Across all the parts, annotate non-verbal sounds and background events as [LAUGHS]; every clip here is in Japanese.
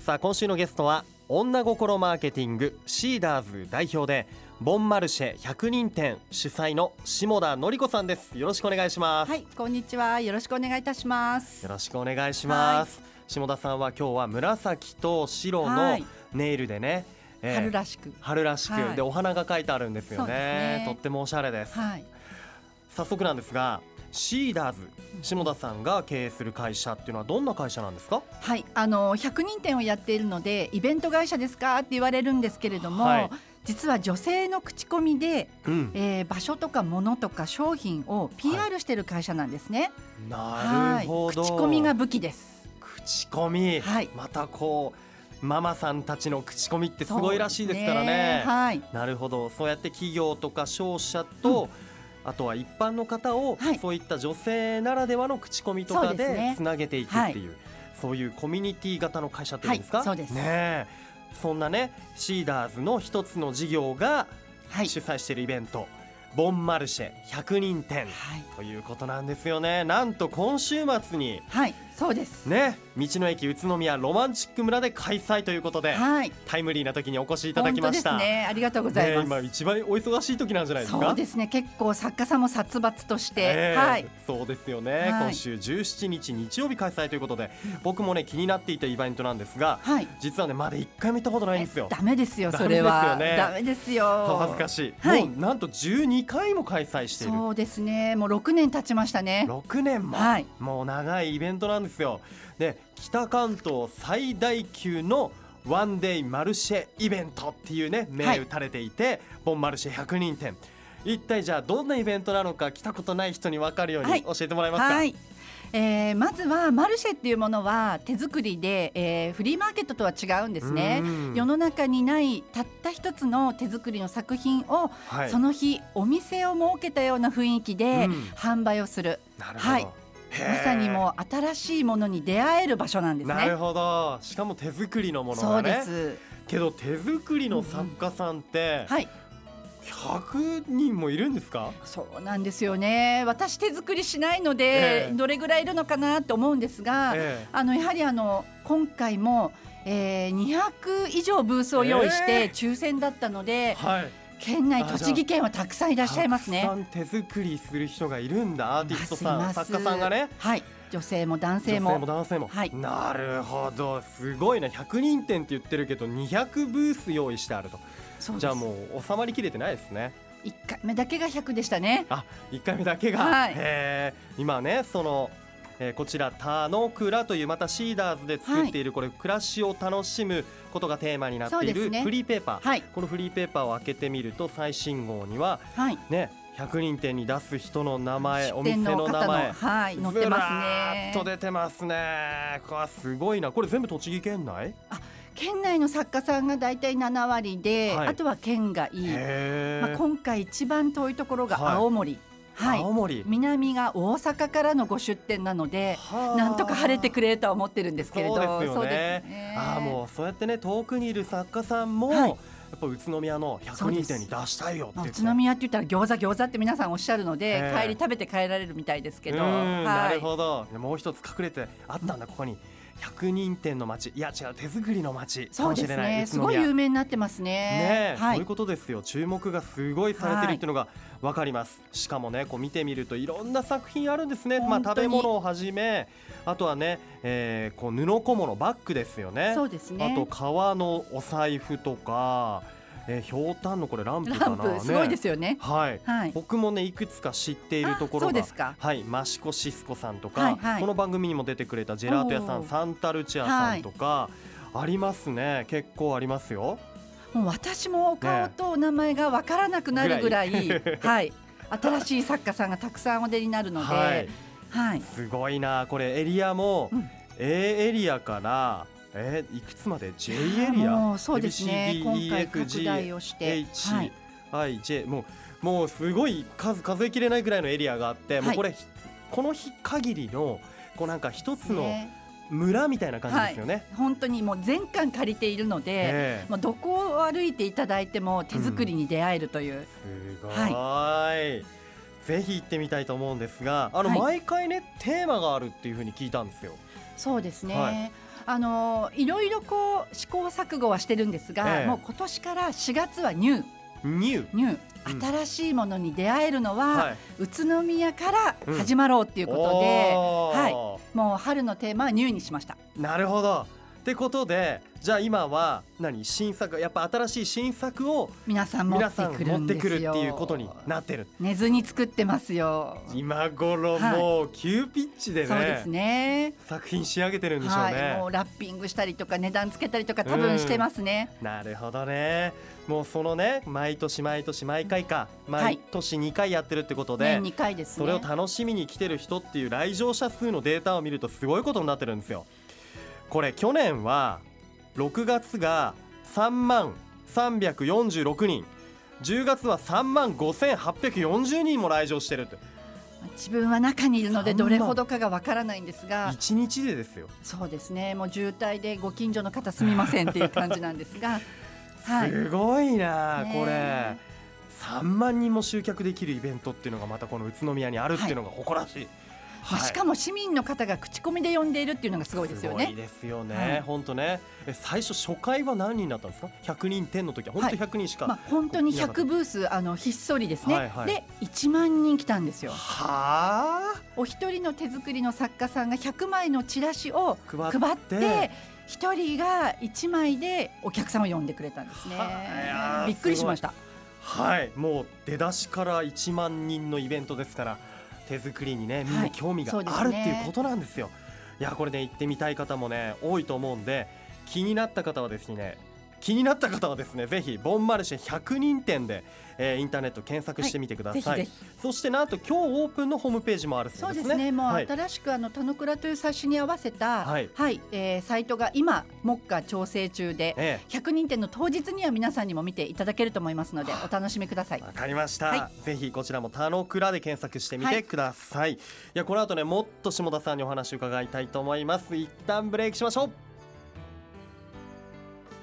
さあ今週のゲストは女心マーケティングシーダーズ代表でボンマルシェ100人店主催の下田典子さんです。よろしくお願いします。はい、こんにちは。よろしくお願いいたします。よろしくお願いします、下田さんは今日は紫と白はのい。ネイルでね、えー春らしく。春らしく、はい。でお花が書いてあるんですよね。ね。とってもおしゃれです、はい。早速なんですがシーダーズ下田さんが経営する会社っていうのはどんな会社なんですか？はい、あの100人店をやっているのでイベント会社ですかって言われるんですけれども、はい。実は女性の口コミで、うん。えー場所とか物とか商品を PR している会社なんですね。なるほど、はい。口コミが武器です。口コミ、はい。またこうママさんたちの口コミってすごいらしいですからね。はい。なるほど。そうやって企業とか商社と、あとは一般の方を、はい。そういった女性ならではの口コミとかでつなげていくっていうそういうコミュニティ型の会社っていうんですか、はいそうです。ねえ。そんなねシーダーズの一つの事業がはい。主催しているイベント、ボンマルシェ100人店はい。ということなんですよね。なんと今週末にはい。そうです。ね道の駅宇都宮ロマンチック村で開催ということで、はい。タイムリーな時にお越しいただきました。本当ですね。ありがとうございます。ね今一番お忙しい時なんじゃないですか？そうですね。結構作家さんも殺伐として、ええはい。そうですよね、はい。今週17日日曜日開催ということで僕もね気になっていたイベントなんですがはい。実はねまだ1回も行ったことないんですよ。ダメですよそれは。ダメですよ。ね恥ずかしい、はい。もうなんと12回も開催している。そうですね。もう6年経ちましたね。6年も、はい。もう長いイベントなんですよ。で北関東最大級のワンデイマルシェイベントっていうね銘打たれていて、ボンマルシェ100人店一体じゃあどんなイベントなのか来たことない人に分かるようはい。に教えてもらえますか、はい。えーまずはマルシェっていうものは手作りで、えーフリーマーケットとは違うんですね。うん。世の中にないたった一つの手作りの作品を、はい。その日お店を設けたような雰囲気でうん。販売をする、なるほど、はいまさにもう新しいものに出会える場所なんですね。なるほど。しかも手作りのものそうでがねす。けど手作りの作家さんってはい。100人もいるんですか、そうなんですよね。私手作りしないので、ええ。どれぐらいいるのかなって思うんですが、ええ。あのやはりあの今回も、えー、200以上ブースを用意しええ。て抽選だったので、はい県内栃木県はたくさんいらっしゃいますね。たくさ。ん手作りする人がいるんだ。アーティストさん作家さんがね。はい。女性も男性も。女性も男性も、はい。なるほど。すごいな。100人店って言ってるけど200ブース用意してあると。じゃあもう収まりきれてないですね。一回目だけが100でしたね。あ1回目だけが、はい。今ねその、えーこちら田野倉というまたシーダーズで作っている、これ暮らしを楽しむことがテーマになっているフリーペーパー、はいこのフリーペーパーを開けてみると最新号にははい。ね100人店に出す人の名前お出店店の名前はい載ってますねっと。出てますねこれすごいなこれ全部栃木県内？県内の作家さんがだいたい7割で、はいあとは県外。へーまあ今回一番遠いところがはい青森。はい。青森。南が大阪からのご出店なので、はあ。なんとか晴れてくれるとは思ってるんですけれど、そうですよね。ね。ああもうそうやってね遠くにいる作家さんも、はい。やっぱ宇都宮の100人店に出したいよ宇都宮って言ったら餃子餃子って皆さんおっしゃるので、ええ。帰り食べて帰られるみたいですけど、はい。なるほど。でもう一つ隠れてあったんだここに100人店の街。いや違う手作りの街。かもしれない。ねすごい有名になってますね。ねえ、はい。そういうことですよ。注目がすごいされてるっていうのがわかります、しかもねこう見てみるといろんな作品あるんですね。まあ食べ物をはじめあとはね、えーこう布小物バッグですよね。そうですね。あと革のお財布とか、えー、ひょうたんのこれランプかラなンプすごいですよよね。はい。はい。僕もねいくつか知っているところがあそうですか。はい。マシコシスコさんとか、はいはい。この番組にも出てくれたジェラート屋さんサンタルチアさんとか、ありますね。結構ありますよ。もう私もお顔とお名前がわからなくなるぐらい、ぐはい。新しい作家さんがたくさんお出になるので、は [LAUGHS] はいい、すごいな。これエリアも、うん。A エリアからえーいくつまで？J エリア？もうそうですね。ABCD 今回拡大をして、H、はい。I、J もうもうすごい数数えきれないぐらいのエリアがあって、もはい。うこれこの日限りのこうなんか一つのね。村みたいな感じですよね。本当にもう全館借りているので、ええ。まあ、どこを歩いていただいても手作りに出会えるという、すごい、ぜひ行ってみたいと思うんですがあの、はい。毎回ねテーマがあるっていうふうに聞いたんですよ。そうですね、はいあのいろいろこう試行錯誤はしてるんですが、ええ。もう今年から4月はニュー。ニュー。ニュー、うん。新しいものに出会えるのは、はい。宇都宮から始まろうっていうことで、おー。はい。もう春のテーマはニューにしました。なるほどってことでじゃあ今は何新作やっぱ新しい新作を皆さん持ってくる持ってくるんですよ。っていうことになってる寝ずに作ってますよ。今頃もう急ピッチでね,、そうですね。作品仕上げてるんでしょうね、はい、もうラッピングしたりとか値段つけたりとか多分してますね。なるほどねもうそのね毎年毎年毎回か毎年2回やってるってことで、年2回ですね。それを楽しみに来てる人っていう来場者数のデータを見るとすごいことになってるんですよこれ去年は6月が3万346人。10月は3万5840人も来場してるって。自分は中にいるので3万どれほどかがわからないんですが、1日でですよ。そうですね。もう渋滞でご近所の方すみませんっていう感じなんですが、[LAUGHS] はい。すごいな、ね。これ。3万人も集客できるイベントっていうのがまたこの宇都宮にあるっていうのが誇らしい、まあしかも市民の方が口コミで呼んでいるっていうのがすごいですよすごいね。ですよね、はい。本当ね。え最初初回は何人だったんですか？100人店の時は。本当100人しか、まあ本当に100ブースあのひっそりですね。はいはい。で1万人来たんですよ。はあ？お一人の手作りの作家さんが100枚のチラシを配って。一人が1枚でお客さんを呼んでくれたんですね。はあびっくりしました。はい。もう出だしから1万人のイベントですから手作りにねみんな興味があるっていうことなんですよ、い、やこれね行ってみたい方もね多いと思うんで気になった方はですね気になった方はですねぜひボンマルシェ100人店で、えーインターネット検索してみてください、ぜひぜそしてなんと今日オープンのホームページもあるそそううでね。ですすね。もうはい。新しくあの田之倉という冊子に合わせたははい。い、えーサイトが今目下調整中でえ100人店の当日には皆さんにも見ていただけると思いますのでお楽しみください。わかりました、はぜひこちらも田の倉で検索してみてはいください、い、やこの後ねもっと下田さんにお話伺いたいと思います。一旦ブレイクしましょう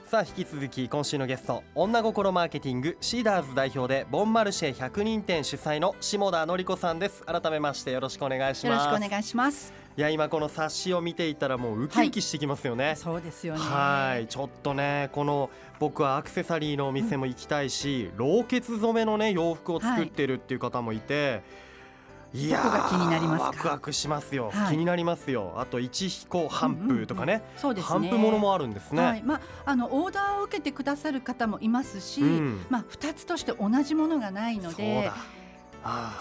さあ引き続き今週のゲスト女心マーケティングシーダーズ代表でボンマルシェ100人店主催の下田典子さんです。改めましてよろしくお願いしよろますしくお願いします。いや今この冊子を見ていたらもうウキウキしてきますよね、そうですよね。はい。ちょっとねこの僕はアクセサリーのお店も行きたいし、老血染めのね洋服を作ってるっていう方もいて、い、やーどこが気になりますか？ワクワクしますよ、はい。気になりますよ。あと一彦半布とかね、そうですね。半布ものもあるんですね、はい、まああのオーダーを受けてくださる方もいますし、うん。まあ二つとして同じものがないのそうで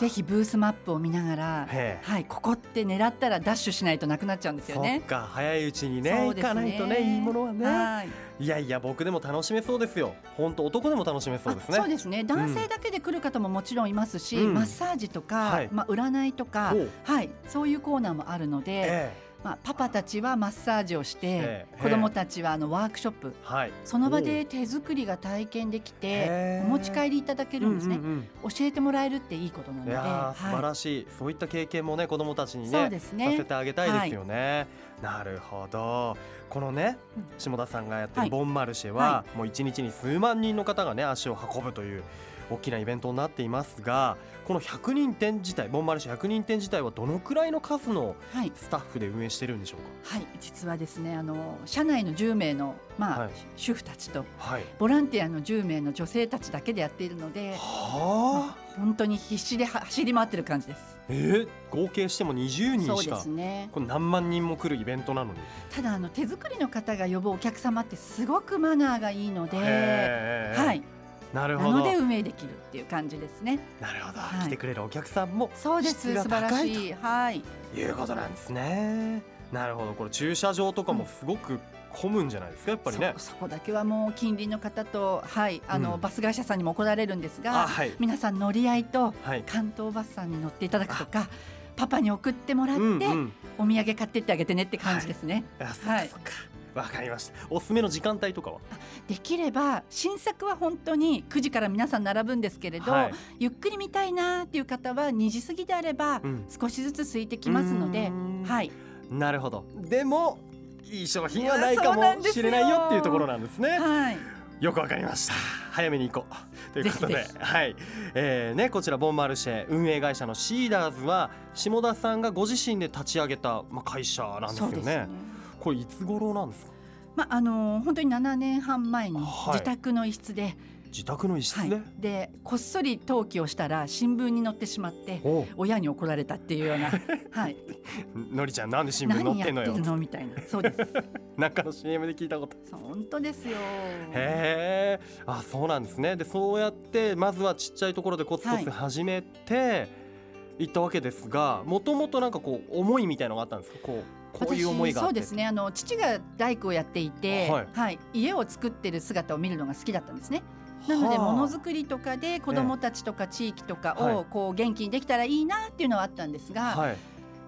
ぜひブースマップを見ながら、はいここって狙ったらダッシュしないとなくなっちゃうんですよね。か早いうちにねそうです行かないとねいいものはね、はい。いやいや僕でも楽しめそうですよ。本当男でも楽しめそうですね。あそうですね。男性だけで来る方ももちろんいますし、うん。マッサージとか、はい。まあ、占いとかはい、そういうコーナーもあるので、えまあ、パパたちはマッサージをして、ええ子供たちはあのワークショップ。えはい。その場で手作りが体験できてお持ち帰りいただけるんですね、うんうんうん。教えてもらえるっていいことなのいで、素晴はい。らしい、そういった経験もね子どもたちにねね。させてあげたいですよね。なるほど。このねうん。下田さんがやってはい。るボンマルシェは、もう一日に数万人の方がね足を運ぶという大きなイベントになっていますがこの100人店自体ボンマルシェ100人店自体はどのくらいの数のはい。スタッフで運営してるんでしょうはい、実はですねあの社内の10名の、まあはい。主婦たちとかはい。ボランティアの10名の女性たちだけでやっているので、はあ。本当に必死で走り回ってる感じです。えー、合計しても20人しかすね。これ何万人も来るイベントなのに。ただあの手作りの方が呼ぶお客様ってすごくマナーがいいので、はい、なるほどで運営できるっていう感じですね。なるほど、はい来てくれるお客さんもそうです素晴らしいはいということなんですね。なるほどこれ駐車場とかもすごく混むんじゃないですかやっぱりね。そそこだけはもう近隣の方とはいあの、うんバス会社さんにも怒られるんですがあはい皆さん乗り合いとはい。関東バスさんに乗っていただくとかパパに送ってもらって、うんうん。お土産買ってってあげてねって感じですね、はいかそっか。わかりました。おすすめの時間帯とかは？できれば新作は本当に9時から皆さん並ぶんですけれど、はいゆっくり見たいなっていう方は2時過ぎであればうん少しずつ空いてきますので、はいなるほど。でもいい商品はないかもしれないよっていうところなんですね。はいよくわかりました。早めに行こう。ということで、はい、えーねこちらボンマルシェ運営会社のシーダーズは下田さんがご自身で立ち上げたまあ会社なんですよね。これいつ頃なんですか？まああの本当に7年半前にはい。自宅の一室で、自宅の一室はい。で、でこっそり登記をしたら新聞に載ってしまって親に怒られたっていうような、[LAUGHS] はい、のりちゃんなんで新聞載何ってんのよ。やってるの？みたいな。そうです。[LAUGHS] なんかの CM で聞いたこと。本当ですよ。へえ。あそうなんですね。でそうやってまずはちっちゃいところでコツコツはい。始めていったわけですがもともとなんかこう思いみたいのがあったんですか？こうこういう思いがそうですね。あの父が大工をやっていて、ははい。い家を作ってる姿を見るのが好きだったんですね。なのではあものづくりとかで子どもたちとか地域とかはい。をこう元気にできたらいいなっていうのはあったんですが、はい。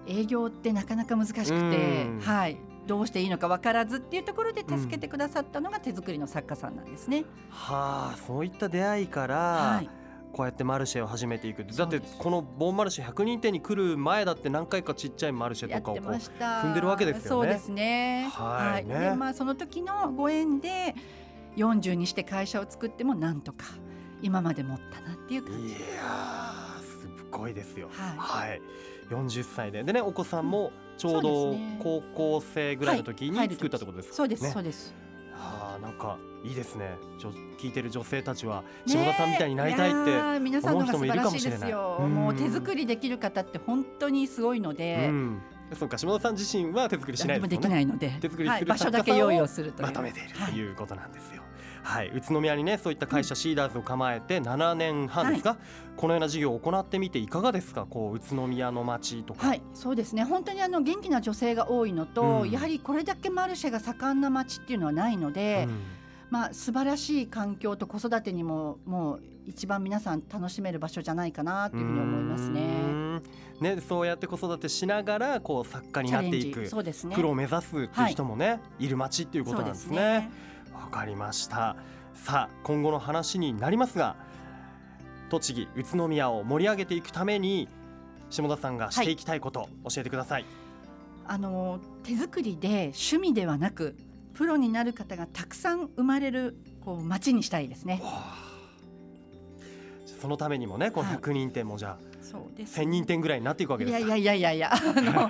営業ってなかなか難しくてうん、はい、どうしていいのか分からずっていうところで助けてくださったのが手作りの作家さんなんですね。はあそういった出会いから、はい、こうやってマルシェを始めていく。だってこのボンマルシェ100人店に来る前だって何回かちっちゃいマルシェとかを。踏んでるわけですよね。そうですね。はいね。で、まあその時のご縁で40にして会社を作ってもなんとか今まで持ったなっていう感じ。いやーすごいですよ。はい。はい、40歳で。でねお子さんもちょうそど高校生ぐらいの時はい。に作ったってことですか、そうです、ねそうです。はあなんかいいですね。ちょ聞いてる女性たちは下田さんみたいになりたいって、ねえやー皆さんのが素晴らしいです思う人もいるかもしれない。よ。うん。もう手作りできる方って本当にすごいので。うん、そうか下田さん自身は手作りしないですもんね。できないので、手作りするはい、場所作家さんをだけ用意をするとまとめているはいということなんですよ。はい、宇都宮にねそういった会社シーダーズを構えて7年半ですか、このような事業を行ってみていかがですか？こう宇都宮の街とか、はい、そうですね。本当にあの元気な女性が多いのと、うん。やはりこれだけマルシェが盛んな街っていうのはないので、うん。まあ素晴らしい環境と子育てにももう一番皆さん楽しめる場所じゃないかなというふうに思いますね。ん。ねそうやって子育てしながらこう作家になっていく。そうですね。プロを目指すっていう人もね、い、る街っていうことなんですね。わかりました。さあ今後の話になりますが、栃木宇都宮を盛り上げていくために下田さんがしていきたいこと、教えてください。あの手作りで趣味ではなくプロになる方がたくさん生まれるこう街にしたいですね。そのためにもねこのはい100人店もじゃあそうです。1000人店ぐらいになっていくわけですかいやいやいやいやいやあの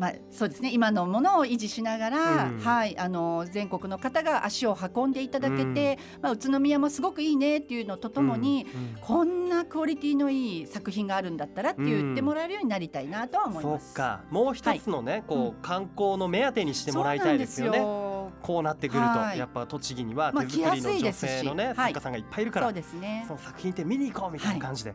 まあそうですね。今のものを維持しながら、うん。はいあの全国の方が足を運んでいただけて、まあ宇都宮もすごくいいねっていうのとともに、うん。うん。こんなクオリティのいい作品があるんだったらって言ってもらえるようになりたいなとは思いそます。うか。もう一つのね、こうう観光の目当てにしてもらいたいですよね。そうなんですよ。こうなってくると、はい。やっぱ栃木にはまあ手作りの女来やすいですし。性のね、はい作家さんがいっぱいいるから、そうですね。そ。の作品って見に行こうみたいな感じで、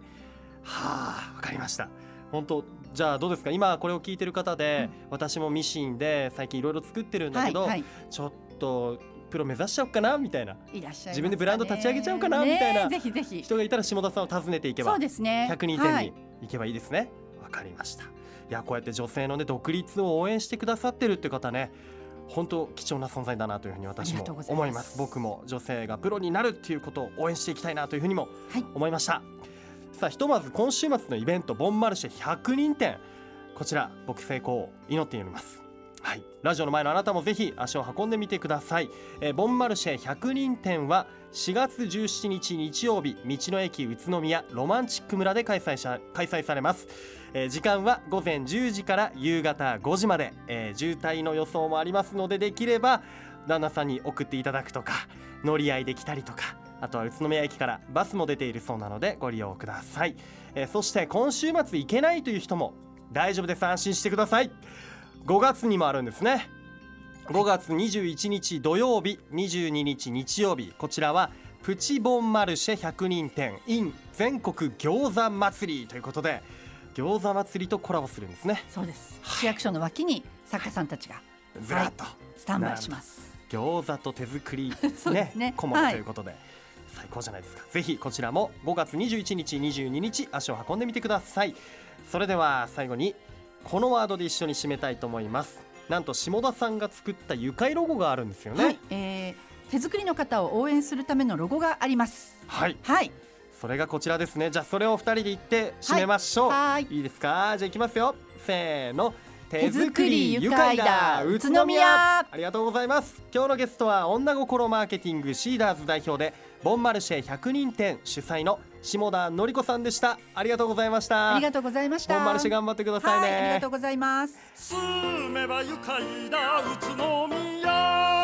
はあわかりました本当じゃあどうですか？今これを聞いてる方で、私もミシンで最近いろいろ作ってるんだけど、はいはい。ちょっとプロ目指しちゃおうかな？みたいな。自分でブランド立ち上げちゃおうかな？みたいな。ねぜひぜひ。人がいたら下田さんを訪ねていけばそうですね。100人はい。店に行けばいいですね。わ、かりました。いやこうやって女性のね独立を応援してくださってるって方ね本当貴重な存在だなというふうに私も思います。僕も女性がプロになるっていうことを応援していきたいなというふうにもはい。思いました、さあひとまず今週末のイベントボンマルシェ100人展。こちら僕成功を祈っております。はい、ラジオの前のあなたもぜひ足を運んでみてください、えーボンマルシェ100人展は4月17日日曜日道の駅宇都宮ロマンチック村で開催し開催されます、えー時間は午前10時から夕方5時まで、えー渋滞の予想もありますのでできれば旦那さんに送っていただくとか乗り合いできたりとかあとは宇都宮駅からバスも出ているそうなのでご利用ください、えーそして今週末行けないという人も大丈夫です。安心してください。5月にもあるんですね。5月21日土曜日22日日曜日。こちらはプチボンマルシェ100人店 in 全国餃子祭りということで餃子祭りとコラボするんですね。そうです。市役所の脇に作家さんたちがずらっと、スタンバイします。餃子と手作り [LAUGHS] そうですね。小物はいということで、最高じゃないですか。ぜひこちらも5月21日22日足を運んでみてください。それでは最後にこのワードで一緒に締めたいと思います。なんと下田さんが作った愉快ロゴがあるんですよね。はい、えー手作りの方を応援するためのロゴがあります。はい。はい、それがこちらですね。じゃあそれを二人で言って締めましょう、はい。いいですか？じゃあいきますよ。せーの。手作り愉快だ。宇都宮。ありがとうございます。今日のゲストは女心マーケティングシーダーズ代表でボンマルシェ100人店主催の下田のり子さんでした。ありがとうございました。ありがとうございました。ボンマルシェ頑張ってくださいね、はい、ありがとうございます。住めば愉快だ宇都宮